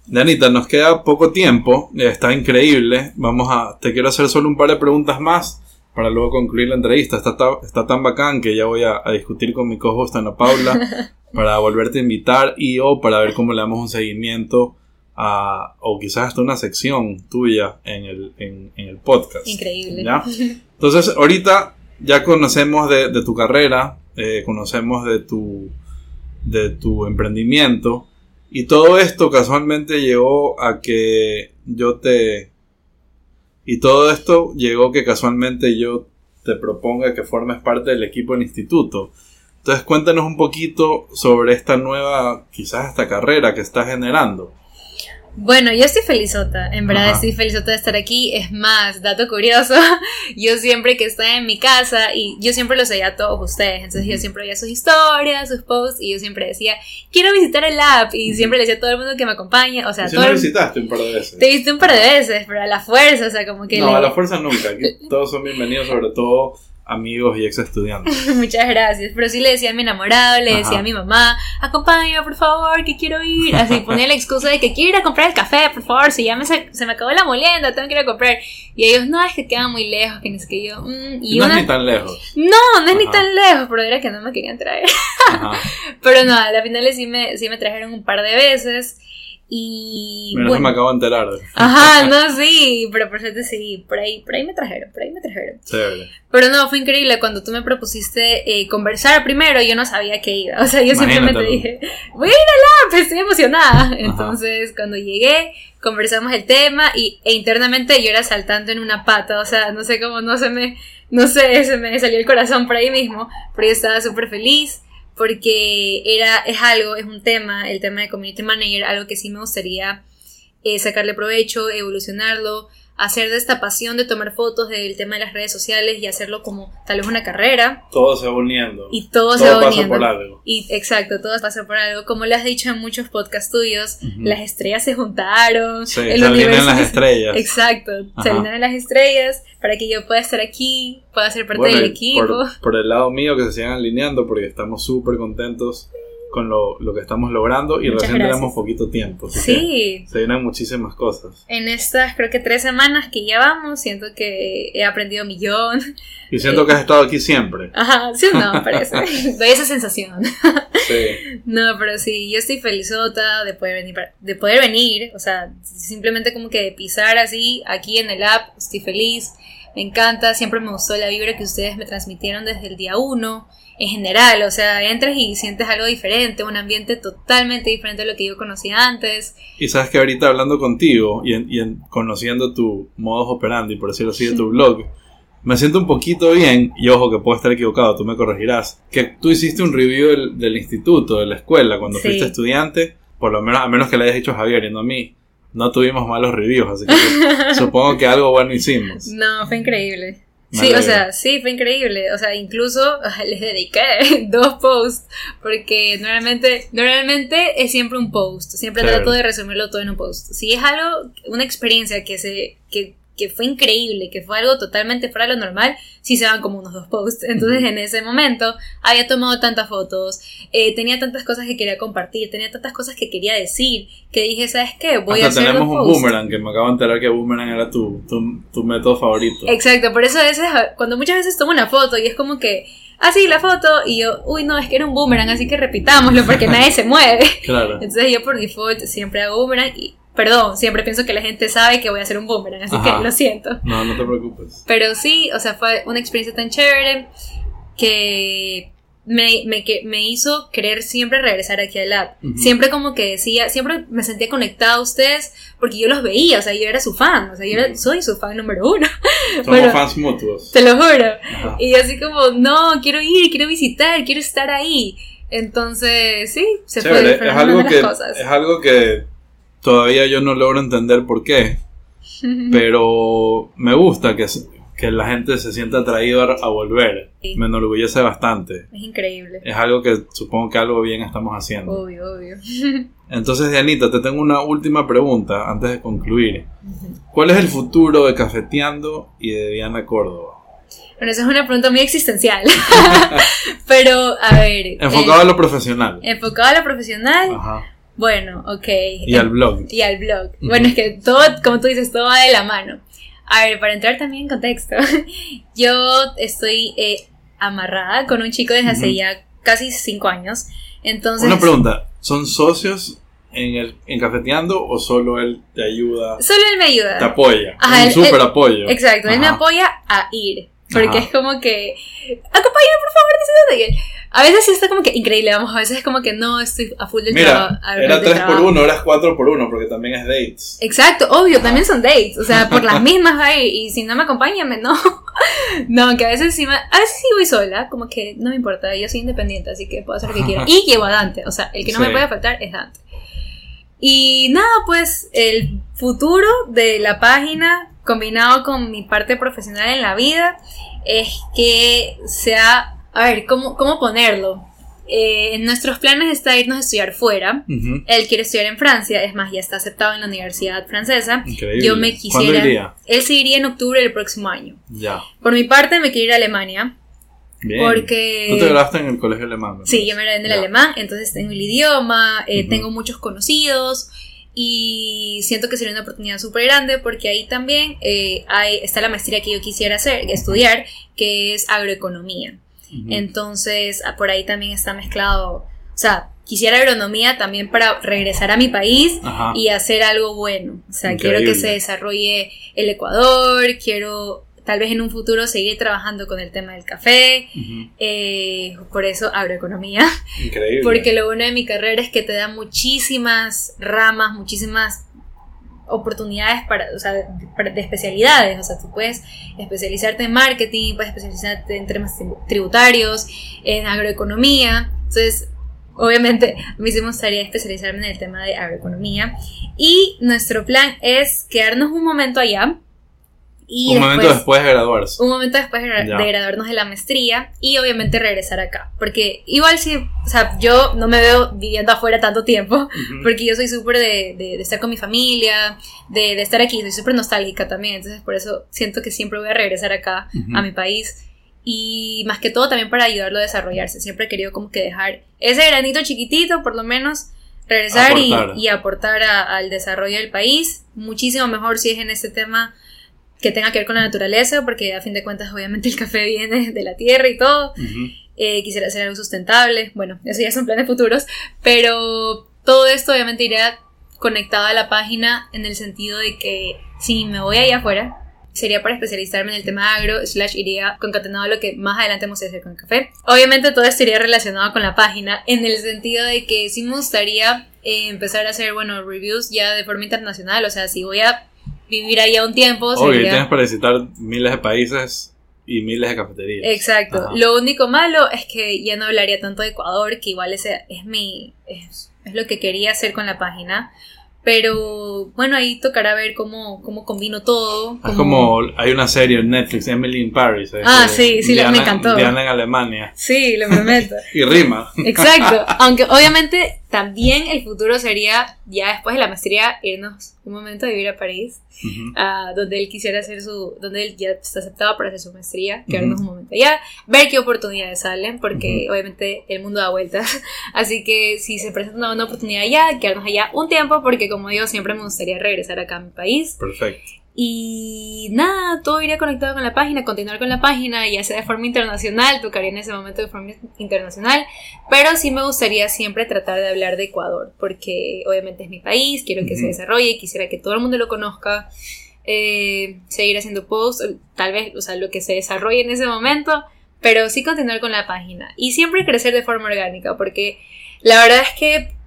Danita, nos queda poco tiempo, está increíble, vamos a, te quiero hacer solo un par de preguntas más para luego concluir la entrevista. Está, está tan bacán que ya voy a, discutir con mi co-host Ana Paula *laughs* para volverte a invitar y o para ver cómo le damos un seguimiento a, o quizás hasta una sección tuya en el, en, el podcast. Increíble. *laughs* Entonces, ahorita ya conocemos de, tu carrera, eh, conocemos de tu, de tu emprendimiento y todo esto casualmente llegó a que yo te y todo esto llegó que casualmente yo te proponga que formes parte del equipo del instituto. Entonces cuéntanos un poquito sobre esta nueva, quizás esta carrera que estás generando. Bueno, yo estoy felizota, en verdad estoy felizota de estar aquí. Es más, dato curioso, *laughs* yo siempre que estaba en mi casa y yo siempre los veía a todos ustedes, entonces yo siempre veía sus historias, sus posts y yo siempre decía, quiero visitar el app y siempre le decía a todo el mundo que me acompañe, o sea, ¿Y si todo no visitaste un par de veces. Te viste un par de veces, pero a la fuerza, o sea, como que... No, a la fuerza nunca, todos son bienvenidos, sobre todo amigos y ex estudiantes. *laughs* Muchas gracias. Pero sí le decía a mi enamorado, le decía a mi mamá, acompáñame por favor, que quiero ir. Así *laughs* ponía la excusa de que quiero ir a comprar el café, por favor, si ya me se, me acabó la molienda, tengo que ir a comprar. Y ellos, no, es que queda muy lejos, que ni es que yo. Mm", y no es ni tan lejos. No, no es ni tan lejos, pero era que no me querían traer. *laughs* pero no, a la final sí me, sí me trajeron un par de veces. Y. bueno, me acabo de enterar. Ajá, no, sí, pero por cierto sí, por ahí, por ahí me trajeron, por ahí me trajeron. Pero no, fue increíble cuando tú me propusiste eh, conversar primero, yo no sabía que iba. O sea, yo simplemente dije, voy a ir al app, estoy emocionada. Entonces, cuando llegué, conversamos el tema y, e internamente yo era saltando en una pata, o sea, no sé cómo, no se me, no sé, se me salió el corazón por ahí mismo, pero yo estaba súper feliz porque era, es algo, es un tema, el tema de Community Manager, algo que sí me gustaría eh, sacarle provecho, evolucionarlo, hacer de esta pasión de tomar fotos del tema de las redes sociales y hacerlo como tal vez una carrera. Todo se va uniendo. Y todo, se va uniendo. por algo. Y exacto, todo pasa por algo. Como lo has dicho en muchos podcasts tuyos, las estrellas se juntaron. Sí, el se alinean las estrellas. Exacto, se alinean las estrellas para que yo pueda estar aquí, pueda ser parte del equipo. Por, por, el lado mío que se sigan alineando porque estamos súper contentos con lo, que estamos logrando y recién tenemos poquito tiempo. sí. Se vienen muchísimas cosas. En estas creo que tres semanas que llevamos, siento que he aprendido millón. Y siento que has estado aquí siempre. Ajá, sí, no, parece. *laughs* *laughs* Doy esa sensación. Sí. No, pero sí, yo estoy felizota de poder venir, de poder venir, o sea, simplemente como que de pisar así aquí en el app, estoy feliz. Me encanta, siempre me gustó la vibra que ustedes me transmitieron desde el día uno en general, o sea, entras y sientes algo diferente, un ambiente totalmente diferente a lo que yo conocía antes. Y sabes que ahorita hablando contigo y, en, conociendo tu modus operandi, por decirlo así, de tu blog, me siento un poquito bien, y ojo que puedo estar equivocado, tú me corregirás, que tú hiciste un review del, instituto, de la escuela, cuando fuiste estudiante, por lo menos, a menos que le hayas dicho a Javier y no a mí, no tuvimos malos reviews, así que *laughs* supongo que algo bueno hicimos. No, fue increíble. Sí, o sea, sí, fue increíble. O sea, incluso *laughs* les dediqué *laughs* dos posts porque normalmente, normalmente es siempre un post. Siempre trato de resumirlo todo en un post. Si es algo, una experiencia que se, que que fue increíble, que fue algo totalmente fuera de lo normal, sí se van como unos dos posts. Entonces en ese momento había tomado tantas fotos, eh, tenía tantas cosas que quería compartir, tenía tantas cosas que quería decir, que dije, ¿sabes qué? Voy a hacer tenemos un boomerang, que me acabo de enterar que boomerang era tu, tu, método favorito. Exacto, por eso a veces, cuando muchas veces tomo una foto y es como que ah, sí, la foto, y yo, uy, no, es que era un boomerang, así que repitámoslo porque nadie se mueve. *laughs* Claro. Entonces yo por default siempre hago boomerang y Perdón, siempre pienso que la gente sabe que voy a hacer un boomerang, así que lo siento. No, no te preocupes. Pero sí, o sea, fue una experiencia tan chévere que me, me, que me hizo querer siempre regresar aquí al lab. Siempre como que decía, siempre me sentía conectada a ustedes porque yo los veía, o sea, yo era su fan, o sea, yo soy su fan número uno. Somos *laughs* fans mutuos. Te lo juro. Y así como, no, quiero ir, quiero visitar, quiero estar ahí. Entonces, sí, se fue es algo que, Es algo que Todavía yo no logro entender por qué. *laughs* Pero me gusta que, que la gente se sienta atraída a volver. Me enorgullece bastante. Es increíble. Es algo que supongo que algo bien estamos haciendo. Obvio, obvio. *laughs* Entonces, Dianita, te tengo una última pregunta antes de concluir. ¿Cuál es el futuro de Cafeteando y de Diana Córdoba? Bueno, esa es una pregunta muy existencial. *laughs* Pero, a ver. Enfocado a lo profesional. Enfocado a lo profesional. Ajá. Bueno, ok. Y al blog. *laughs* Y al blog. Bueno, es que todo, como tú dices, todo va de la mano. A ver, para entrar también en contexto, *laughs* yo estoy eh, amarrada con un chico desde hace ya casi cinco años. Entonces. Una pregunta: ¿son socios en, el, en Cafeteando o solo él te ayuda? Solo él me ayuda. Te apoya. Ajá, un súper apoyo. Exacto, él me apoya a ir. Porque es como que. Acompáñame, por favor, dice a veces sí está como que increíble, vamos, a veces es como que no estoy a full del trabajo. Era 3 por 1, ahora es 4 por 1 porque también es dates. Exacto, obvio, también son dates. O sea, por las *laughs* mismas va y si no me acompañan, no. *laughs* no, que a veces sí me, a veces sí voy sola, como que no me importa, yo soy independiente, así que puedo hacer lo que quiera. *laughs* Y llevo a Dante, o sea, el que no me puede faltar es Dante. Y nada, pues el futuro de la página combinado con mi parte profesional en la vida es que sea a ver, ¿cómo, cómo ponerlo? Eh, en nuestros planes está irnos a estudiar fuera. Él quiere estudiar en Francia, es más, ya está aceptado en la universidad francesa. Increíble. Yo me quisiera. Iría? Él se iría en octubre del próximo año. Ya. Por mi parte, me quiero ir a Alemania. Bien. Porque. Tú te grabaste en el colegio alemán. Sí, yo me gradué en el alemán, entonces tengo el idioma, eh, tengo muchos conocidos y siento que sería una oportunidad súper grande porque ahí también eh, hay, está la maestría que yo quisiera hacer, estudiar, que es agroeconomía. Entonces, ah, por ahí también está mezclado, o sea, quisiera agronomía también para regresar a mi país y hacer algo bueno. O sea, quiero que se desarrolle el Ecuador, quiero tal vez en un futuro seguir trabajando con el tema del café, eh, por eso agroeconomía. Increíble. Porque lo bueno de mi carrera es que te da muchísimas ramas, muchísimas oportunidades para, o sea, de especialidades. O sea, tú puedes especializarte en marketing, puedes especializarte en temas tributarios, en agroeconomía. Entonces, obviamente, a mí sí me gustaría especializarme en el tema de agroeconomía. Y nuestro plan es quedarnos un momento allá un momento después de graduarse. Un momento después de, graduarnos de la maestría y obviamente regresar acá. Porque igual si, o sea, yo no me veo viviendo afuera tanto tiempo, porque yo soy súper de, de, estar con mi familia, de, de estar aquí, soy súper nostálgica también, entonces por eso siento que siempre voy a regresar acá, a mi país. Y más que todo también para ayudarlo a desarrollarse. Siempre he querido como que dejar ese granito chiquitito, por lo menos, regresar y, y, aportar al desarrollo del país. Muchísimo mejor si es en este tema que tenga que ver con la naturaleza, porque a fin de cuentas obviamente el café viene *laughs* de la tierra y todo. Eh, quisiera hacer algo sustentable, bueno, eso ya son planes futuros, pero todo esto obviamente iría conectado a la página en el sentido de que si me voy allá afuera, sería para especializarme en el tema agro, slash iría concatenado a lo que más adelante me gustaría hacer con el café. Obviamente todo estaría relacionado con la página, en el sentido de que sí me gustaría eh, empezar a hacer, bueno, reviews ya de forma internacional, o sea, si voy a vivir allá un tiempo... Obvio, tienes para visitar miles de países y miles de cafeterías. Exacto. Lo único malo es que ya no hablaría tanto de Ecuador, que igual ese es mi... Es, es lo que quería hacer con la página. Pero bueno, ahí tocará ver cómo, cómo combino todo. Es como hay una serie en Netflix, Emily in Paris. Ah, sí, sí, me encantó. Diana en Alemania. Sí, lo prometo. *laughs* y rima. Exacto. *laughs* Aunque obviamente también el futuro sería, ya después de la maestría, irnos un momento a vivir a París, donde él quisiera hacer su, donde él ya está aceptado para hacer su maestría, quedarnos un momento allá, ver qué oportunidades salen, porque obviamente el mundo da vueltas. *laughs* Así que si se presenta una buena oportunidad allá, quedarnos allá un tiempo, porque como digo, siempre me gustaría regresar acá a mi país. Perfecto. Y nada, todo iría conectado con la página, continuar con la página, ya sea de forma internacional, tocaría en ese momento de forma internacional, pero sí me gustaría siempre tratar de hablar de Ecuador, porque obviamente es mi país, quiero que se desarrolle, quisiera que todo el mundo lo conozca, eh, seguir haciendo posts, tal vez, o sea, lo que se desarrolle en ese momento, pero sí continuar con la página y siempre crecer de forma orgánica, porque la verdad es que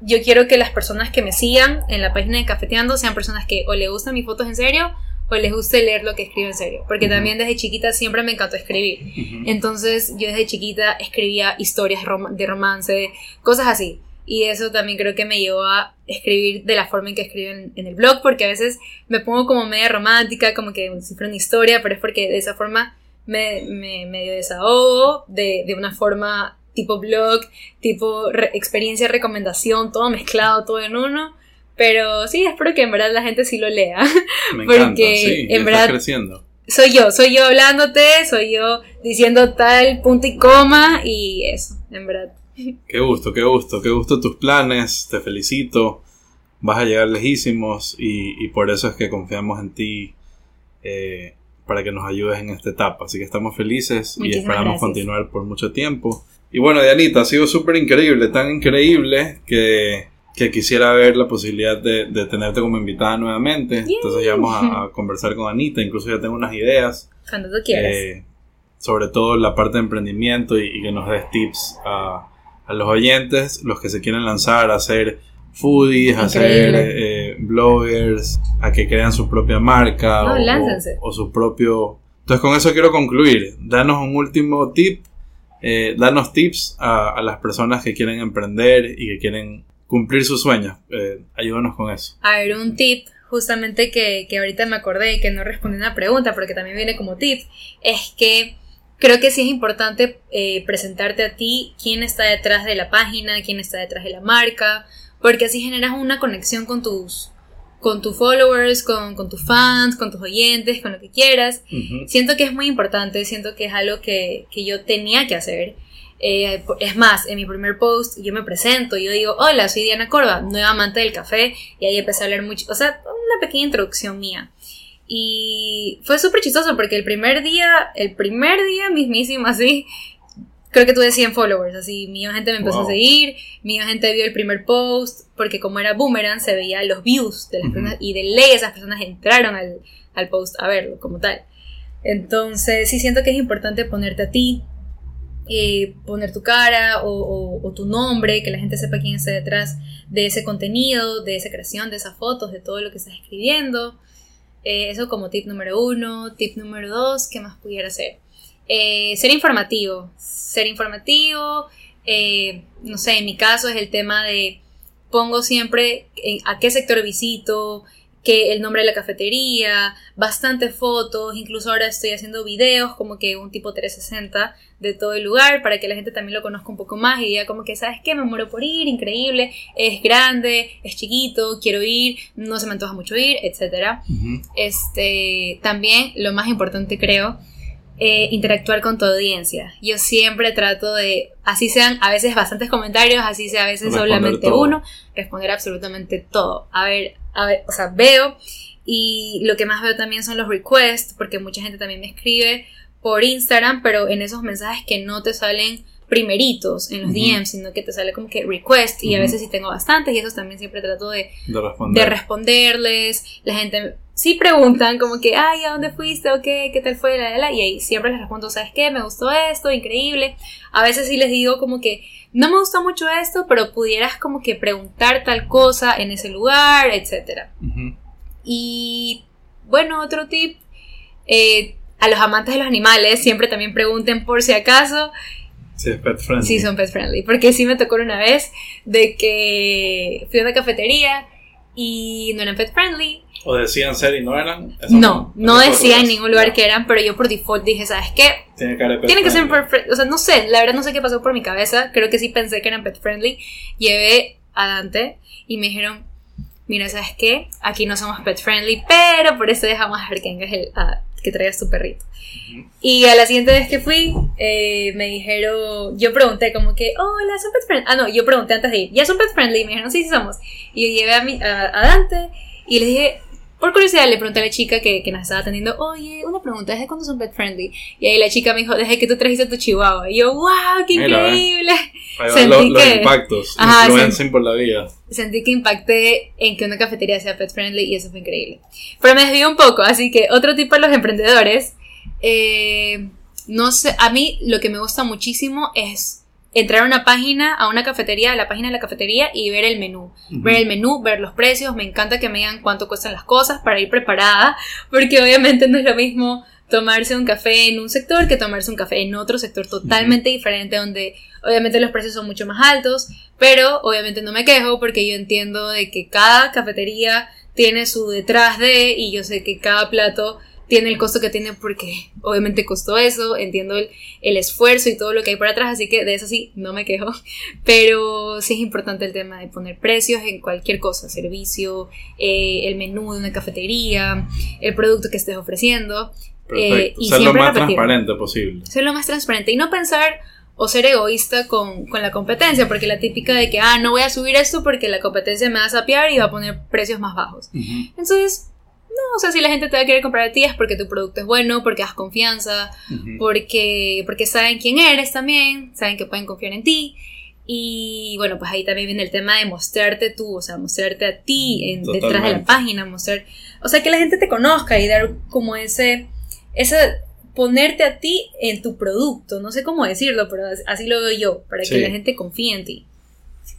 yo quiero que las personas que me sigan en la página de Cafeteando sean personas que o les gustan mis fotos en serio o les guste leer lo que escribo en serio. Porque también desde chiquita siempre me encantó escribir. Entonces yo desde chiquita escribía historias de romance, cosas así. Y eso también creo que me llevó a escribir de la forma en que escribo en, el blog, porque a veces me pongo como media romántica, como que si fuera una historia, pero es porque de esa forma me, me medio desahogo de, de una forma tipo blog, tipo experiencia, recomendación, todo mezclado, todo en uno. Pero sí, espero que en verdad la gente sí lo lea. *laughs* Me porque en verdad creciendo. soy yo, soy yo hablándote, soy yo diciendo tal punto y coma y eso, en verdad. *laughs* Qué gusto, qué gusto, qué gusto tus planes, te felicito, vas a llegar lejísimos y, por eso es que confiamos en ti eh, para que nos ayudes en esta etapa. Así que estamos felices y esperamos continuar por mucho tiempo. Y bueno, Dianita, ha sido súper increíble, tan increíble que, quisiera ver la posibilidad de, tenerte como invitada nuevamente. Entonces ya vamos a, conversar con Anita, incluso ya tengo unas ideas. Cuando tú quieras. Eh, sobre todo la parte de emprendimiento y, que nos des tips a, los oyentes, los que se quieren lanzar a hacer foodies, a ser eh, bloggers, a que crean su propia marca o, o, su propio... Entonces con eso quiero concluir. Danos un último tip eh, darnos tips a, las personas que quieren emprender y que quieren cumplir sus sueños. Eh, ayúdanos con eso. A ver, un tip justamente que, que ahorita me acordé y que no respondí a una pregunta, porque también viene como tip, es que creo que sí es importante eh, presentarte a ti quién está detrás de la página, quién está detrás de la marca, porque así generas una conexión con tus, con tus followers, con, con, tus fans, con tus oyentes, con lo que quieras. Siento que es muy importante, siento que es algo que, que yo tenía que hacer. Eh, es más, en mi primer post yo me presento, yo digo, hola, soy Diana Corva, nueva amante del café, y ahí empecé a hablar mucho, o sea, una pequeña introducción mía. Y fue súper chistoso porque el primer día, el primer día mismísimo *laughs* así, creo que tuve 100 followers, así mi gente me empezó a seguir, mi gente vio el primer post, porque como era boomerang se veía los views de las personas y de ley esas personas entraron al, al, post a verlo como tal. Entonces sí siento que es importante ponerte a ti, eh, poner tu cara o, o, tu nombre, que la gente sepa quién está detrás de ese contenido, de esa creación, de esas fotos, de todo lo que estás escribiendo. Eh, eso como tip número uno. Tip número dos, ¿qué más pudiera hacer? Eh, ser informativo, ser informativo, eh, no sé, en mi caso es el tema de pongo siempre a qué sector visito, que el nombre de la cafetería, bastantes fotos, incluso ahora estoy haciendo videos como que un tipo 360 de todo el lugar para que la gente también lo conozca un poco más y diga como que, ¿sabes qué? Me muero por ir, increíble, es grande, es chiquito, quiero ir, no se me antoja mucho ir, etc. Este, también lo más importante creo eh, interactuar con tu audiencia. Yo siempre trato de, así sean a veces bastantes comentarios, así sea a veces solamente uno, responder absolutamente todo. A ver, a ver, o sea, veo y lo que más veo también son los requests, porque mucha gente también me escribe por Instagram, pero en esos mensajes que no te salen primeritos en los. DMs, sino que te sale como que request y a veces sí tengo bastantes y esos también siempre trato de, De responder. de responderles. La gente sí preguntan como que, ay, ¿a dónde fuiste? ¿O qué? ¿Qué tal fue? La, la, la. Y ahí siempre les respondo, ¿sabes qué? Me gustó esto, increíble. A veces sí les digo como que, no me gustó mucho esto, pero pudieras como que preguntar tal cosa en ese lugar. Ujú. Y bueno, otro tip, eh, a los amantes de los animales siempre también pregunten por si acaso Sí, es pet friendly. si son pet friendly, porque sí me tocó una vez de que fui a una cafetería y no eran pet friendly. O decían ser y no eran. Eso No, no decía en ningún lugar que eran, pero yo por default dije, ¿sabes qué? Tiene de pet Tienen que ser pet friendly. O sea, no sé, la verdad no sé qué pasó por mi cabeza. Creo que sí pensé que eran pet friendly. Llevé a Dante y me dijeron, mira, ¿sabes qué? Aquí no somos pet friendly, pero por eso dejamos a ver que vengas el, a- que traigas tu perrito. Y a la siguiente vez que fui, eh, me dijeron, yo pregunté como que, hola, ¿son pet friendly? Ah, no, yo pregunté antes de ir, ¿ya son pet friendly? Y me dijeron, sí, sí somos. Y yo llevé a, mi, a, a Dante y le dije, por curiosidad, le pregunté a la chica que, que nos estaba atendiendo, oye, una pregunta, ¿desde cuándo son pet friendly? Y ahí la chica me dijo, desde que tú trajiste tu chihuahua. Y yo, wow, qué Mira, ¿eh? increíble. Sentí los, los que- impactos. Ajá, por la vida. Sentí que impacté en que una cafetería sea pet friendly y eso fue increíble. Pero me desvío un poco, así que otro tip para los emprendedores. eh, no sé, a mí lo que me gusta muchísimo es entrar a una página, a una cafetería, a la página de la cafetería y ver el menú. Ver el menú, ver los precios. Me encanta que me digan cuánto cuestan las cosas para ir preparada, porque obviamente no es lo mismo tomarse un café en un sector que tomarse un café en otro sector totalmente diferente donde obviamente los precios son mucho más altos, pero obviamente no me quejo porque yo entiendo de que cada cafetería tiene su detrás de y yo sé que cada plato tiene el costo que tiene porque obviamente costó eso, entiendo el, el esfuerzo y todo lo que hay por atrás, así que de eso sí, no me quejo, *laughs* pero sí es importante el tema de poner precios en cualquier cosa, servicio, eh, el menú de una cafetería, el producto que estés ofreciendo, eh, y Ser lo siempre más repetir. transparente posible. ser lo más transparente y no pensar o ser egoísta con, con la competencia, porque la típica de que, ah, no voy a subir esto porque la competencia me va a sapear y va a poner precios más bajos. Ujú, Entonces, no, o sea, si la gente te va a querer comprar a ti es porque tu producto es bueno, porque das confianza, porque, porque saben quién eres también, saben que pueden confiar en ti. Y bueno, pues ahí también viene el tema de mostrarte tú, o sea, mostrarte a ti en- detrás de la página, mostrar, o sea, que la gente te conozca y dar como ese, ese, ponerte a ti en tu producto, no sé cómo decirlo, pero as- así lo veo yo, para Sí. que la gente confíe en ti.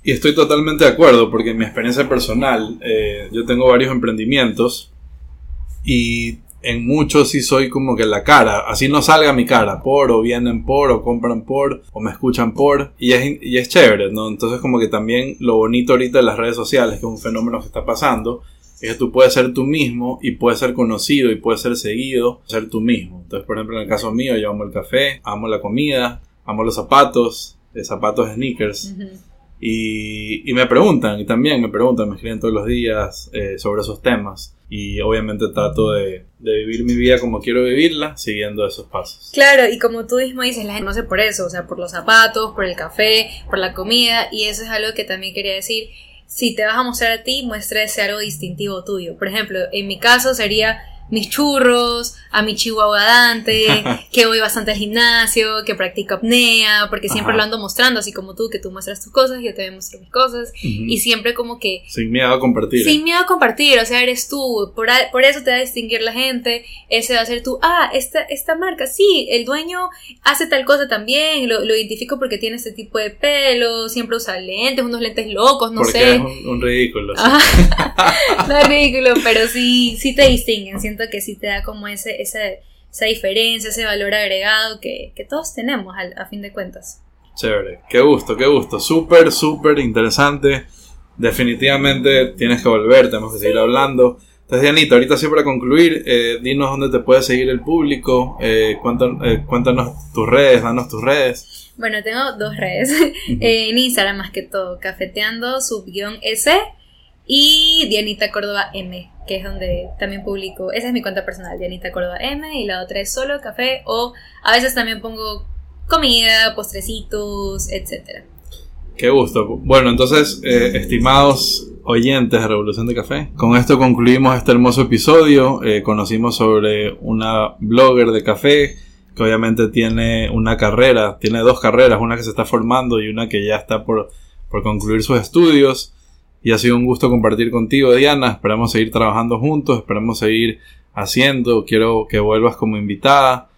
Y estoy totalmente de acuerdo porque en mi experiencia personal, eh, yo tengo varios emprendimientos y en muchos sí soy como que la cara, así no salga mi cara, por o vienen por o compran por o me escuchan por y es, y es chévere, ¿no? Entonces como que también lo bonito ahorita de las redes sociales, que es un fenómeno que está pasando, es que tú puedes ser tú mismo y puedes ser conocido y puedes ser seguido, ser tú mismo. Entonces, por ejemplo, en el caso mío, yo amo el café, amo la comida, amo los zapatos, eh, zapatos sneakers. Ujú. Y, me preguntan, y también me preguntan, me escriben todos los días eh, sobre esos temas. Y obviamente trato de, de vivir mi vida como quiero vivirla, siguiendo esos pasos. Claro, y como tú mismo dices, la gente no sé por eso, o sea, por los zapatos, por el café, por la comida, y eso es algo que también quería decir. Si te vas a mostrar a ti, muestra ese algo distintivo tuyo. Por ejemplo, en mi caso sería mis churros, a mi chihuahua Dante, *laughs* que voy bastante al gimnasio, que practico apnea, porque siempre Ajá. lo ando mostrando, así como tú, que tú muestras tus cosas, yo te muestro mis cosas, y siempre como que Sin miedo a compartir. sin miedo a compartir, o sea, eres tú, por, a- por eso te va a distinguir la gente, ese va a ser tú, ah, esta, esta marca, sí, el dueño hace tal cosa también, lo, lo identifico porque tiene este tipo de pelo, siempre usa lentes, unos lentes locos, no porque sé. es un, un ridículo. sí. *laughs* No es ridículo, pero sí, sí te distinguen, siento que sí te da como ese, ese, esa diferencia, ese valor agregado que, que todos tenemos al- a fin de cuentas. Chévere. Qué gusto, qué gusto. Súper, súper interesante. Definitivamente tienes que volver, tenemos que seguir hablando. Entonces, Dianita, ahorita sí para concluir, eh, dinos dónde te puede seguir el público, eh, cuéntanos, eh, cuéntanos tus redes, danos tus redes. Bueno, tengo dos redes. *laughs* Eh, en Instagram más que todo, cafeteando subguión S y Dianita Córdoba M, que es donde también publico. Esa es mi cuenta personal, Dianita Córdoba M, y la otra es solo café o a veces también pongo comida, postrecitos, etcétera. Qué gusto. Bueno, entonces, eh, estimados oyentes de Revolución de Café, con esto concluimos este hermoso episodio. Eh, conocimos sobre una blogger de café que obviamente tiene una carrera, tiene dos carreras, una que se está formando y una que ya está por, por concluir sus estudios. Y ha sido un gusto compartir contigo, Diana. Esperamos seguir trabajando juntos, esperamos seguir haciendo. Quiero que vuelvas como invitada.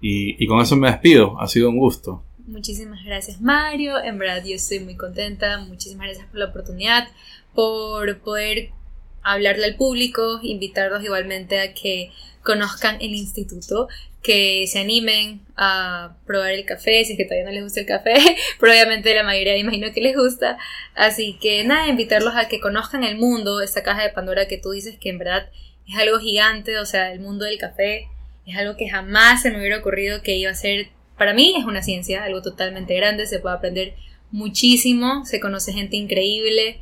Y, y con eso me despido. Ha sido un gusto. Muchísimas gracias, Mario. En verdad, yo estoy muy contenta. Muchísimas gracias por la oportunidad, por poder hablarle al público, invitarlos igualmente a que conozcan el instituto, que se animen a probar el café, si es que todavía no les gusta el café, *laughs* pero obviamente la mayoría imagino que les gusta. Así que nada, invitarlos a que conozcan el mundo, esta caja de Pandora que tú dices que en verdad es algo gigante, o sea, el mundo del café es algo que jamás se me hubiera ocurrido que iba a ser, para mí es una ciencia, algo totalmente grande, se puede aprender muchísimo, se conoce gente increíble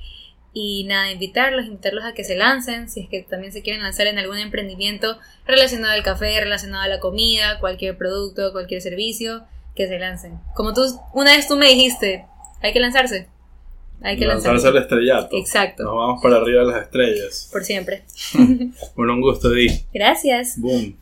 y nada, invitarlos, invitarlos a que se lancen, si es que también se quieren lanzar en algún emprendimiento relacionado al café, relacionado a la comida, cualquier producto, cualquier servicio, que se lancen. Como tú, una vez tú me dijiste, hay que lanzarse. Hay que lanzarse, al estrellato. Exacto. Nos vamos para arriba de las estrellas. Por siempre. *laughs* bueno, un gusto, Di. Gracias. Boom.